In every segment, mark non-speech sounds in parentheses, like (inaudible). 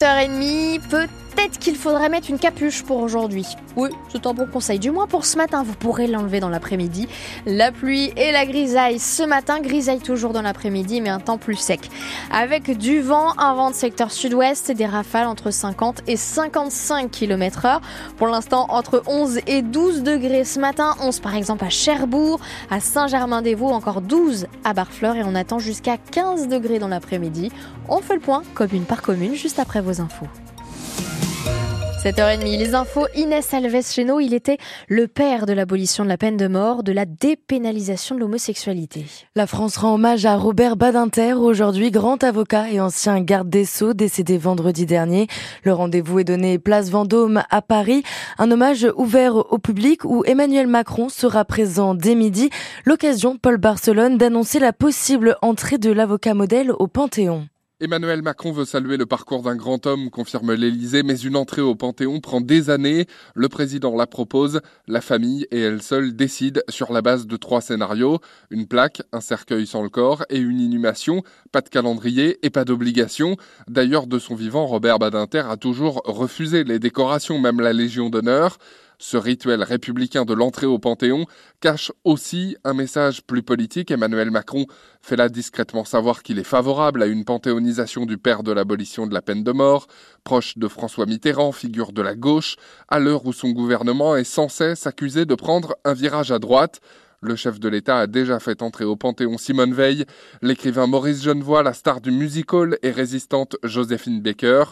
8h30, peut-être qu'il faudrait mettre une capuche pour aujourd'hui. Oui, c'est un bon conseil. Du moins pour ce matin, vous pourrez l'enlever dans l'après-midi. La pluie et la grisaille ce matin, grisaille toujours dans l'après-midi, mais un temps plus sec. Avec du vent, un vent de secteur sud-ouest et des rafales entre 50 et 55 km heure. Pour l'instant, entre 11 et 12 degrés ce matin. 11 par exemple à Cherbourg, à Saint-Germain-des-Vaux, encore 12 à Barfleur et on attend jusqu'à 15 degrés dans l'après-midi. On fait le point commune par commune juste après vos infos. 7h30, les infos. Inès Alves chez nous, il était le père de l'abolition de la peine de mort, de la dépénalisation de l'homosexualité. La France rend hommage à Robert Badinter, aujourd'hui grand avocat et ancien garde des Sceaux, décédé vendredi dernier. Le rendez-vous est donné place Vendôme à Paris. Un hommage ouvert au public où Emmanuel Macron sera présent dès midi. L'occasion, Paul Barcelone, d'annoncer la possible entrée de l'avocat modèle au Panthéon. Emmanuel Macron veut saluer le parcours d'un grand homme, confirme l'Élysée, mais une entrée au Panthéon prend des années. Le président la propose, la famille et elle seule décident sur la base de trois scénarios. Une plaque, un cercueil sans le corps et une inhumation. Pas de calendrier et pas d'obligation. D'ailleurs, de son vivant, Robert Badinter a toujours refusé les décorations, même la Légion d'honneur. Ce rituel républicain de l'entrée au Panthéon cache aussi un message plus politique. Emmanuel Macron fait là discrètement savoir qu'il est favorable à une panthéonisation du père de l'abolition de la peine de mort, proche de François Mitterrand, figure de la gauche, à l'heure où son gouvernement est sans cesse accusé de prendre un virage à droite. Le chef de l'État a déjà fait entrer au Panthéon Simone Veil, l'écrivain Maurice Genevoix, la star du musical et résistante Joséphine Baker.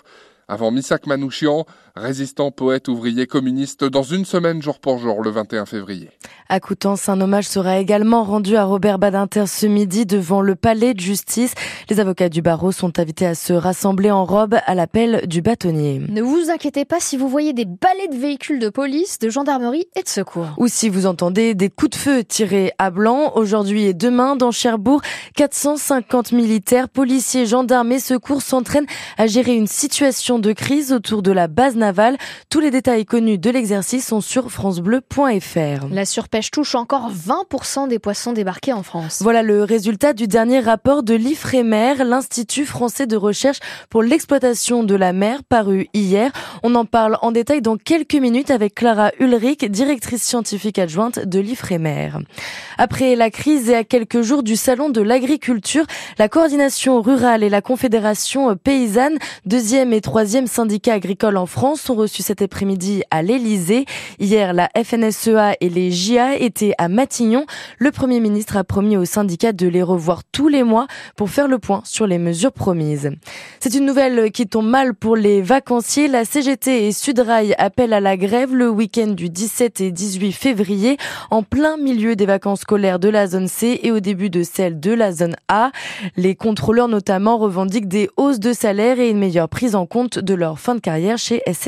Avant Missak Manouchian, résistant, poète, ouvrier, communiste, dans une semaine jour pour jour, le 21 février. À Coutances, un hommage sera également rendu à Robert Badinter ce midi devant le palais de justice. Les avocats du barreau sont invités à se rassembler en robe à l'appel du bâtonnier. Ne vous inquiétez pas si vous voyez des balais de véhicules de police, de gendarmerie et de secours. Ou si vous entendez des coups de feu tirés à blanc aujourd'hui et demain dans Cherbourg, 450 militaires, policiers, gendarmes et secours s'entraînent à gérer une situation de crise autour de la base navale. Tous les détails connus de l'exercice sont sur francebleu.fr. La surpêche touche encore 20% des poissons débarqués en France. Voilà le résultat du dernier rapport de l'IFREMER, l'Institut français de recherche pour l'exploitation de la mer, paru hier. On en parle en détail dans quelques minutes avec Clara Ulrich, directrice scientifique adjointe de l'IFREMER. Après la crise et à quelques jours du salon de l'agriculture, la coordination rurale et la confédération paysanne, deuxième et troisième troisième syndicat agricole en France sont reçus cet après-midi à l'Elysée. Hier, la FNSEA et les JA étaient à Matignon. Le Premier ministre a promis aux syndicats de les revoir tous les mois pour faire le point sur les mesures promises. C'est une nouvelle qui tombe mal pour les vacanciers. La CGT et Sudrail appellent à la grève le week-end du 17 et 18 février en plein milieu des vacances scolaires de la zone C et au début de celle de la zone A. Les contrôleurs notamment revendiquent des hausses de salaire et une meilleure prise en compte de leur fin de carrière chez SNCF.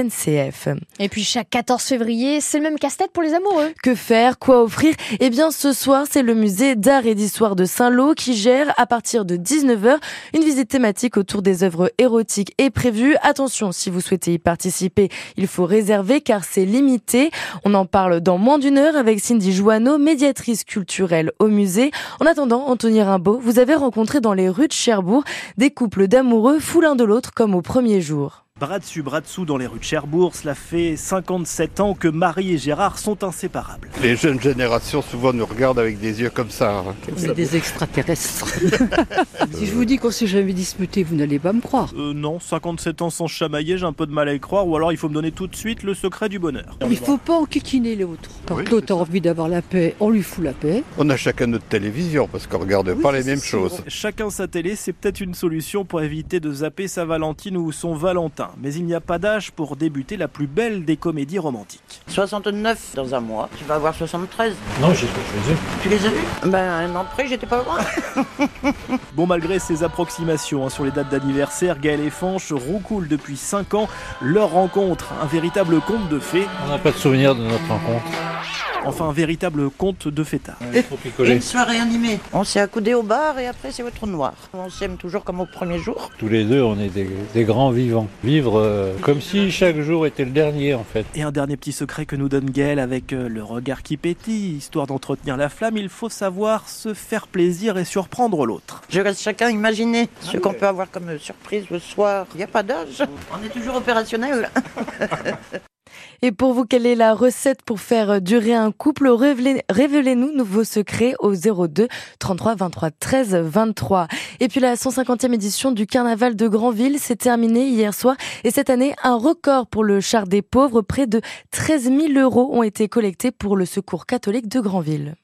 Et puis chaque 14 février, c'est le même casse-tête pour les amoureux. Que faire Quoi offrir? Eh bien ce soir, c'est le musée d'art et d'histoire de Saint-Lô qui gère à partir de 19h une visite thématique autour des œuvres érotiques est prévue. Attention, si vous souhaitez y participer, il faut réserver car c'est limité. On en parle dans moins d'une heure avec Cindy Joanneau, médiatrice culturelle au musée. En attendant, Anthony Rimbaud, vous avez rencontré dans les rues de Cherbourg des couples d'amoureux fous l'un de l'autre comme au premier jour. Bras dessus, bras dessous dans les rues de Cherbourg, cela fait 57 ans que Marie et Gérard sont inséparables. Les jeunes générations souvent nous regardent avec des yeux comme ça. Hein. On est des extraterrestres. (laughs) si je vous dis qu'on s'est jamais disputé, vous n'allez pas me croire. Euh, non, 57 ans sans chamailler, j'ai un peu de mal à y croire, ou alors il faut me donner tout de suite le secret du bonheur. Il faut pas enquiquiner l'autre. Quand l'autre a envie d'avoir la paix, on lui fout la paix. On a chacun notre télévision parce qu'on regarde pas les mêmes choses. Chacun sa télé, c'est peut-être une solution pour éviter de zapper sa Valentine ou son Valentin mais il n'y a pas d'âge pour débuter la plus belle des comédies romantiques. 69 dans un mois, tu vas avoir 73. Non, j'ai pas choisi. Tu les as vus Ben un an près, j'étais pas loin. bon, malgré ces approximations hein, sur les dates d'anniversaire, Gaël et Fanche roucoulent depuis 5 ans leur rencontre, un véritable conte de fées. On n'a pas de souvenir de notre rencontre. Enfin, un véritable conte de fêtard. Et une soirée animée. On s'est accoudé au bar et après c'est votre noir. On s'aime toujours comme au premier jour. Tous les deux, on est des, des grands vivants. Vivre euh, comme si chaque jour était le dernier, en fait. Et un dernier petit secret que nous donne Gaël avec euh, le regard qui pétille, histoire d'entretenir la flamme, il faut savoir se faire plaisir et surprendre l'autre. Je laisse chacun imaginer ce qu'on peut avoir comme surprise le soir. Il n'y a pas d'âge. On est toujours opérationnel. (laughs) Et pour vous, quelle est la recette pour faire durer un couple? Révélez- Révélez-nous vos secrets au 02 33 23 13 23. Et puis la 150e édition du Carnaval de Granville s'est terminée hier soir. Et cette année, un record pour le char des pauvres. Près de 13 000 euros ont été collectés pour le Secours catholique de Granville.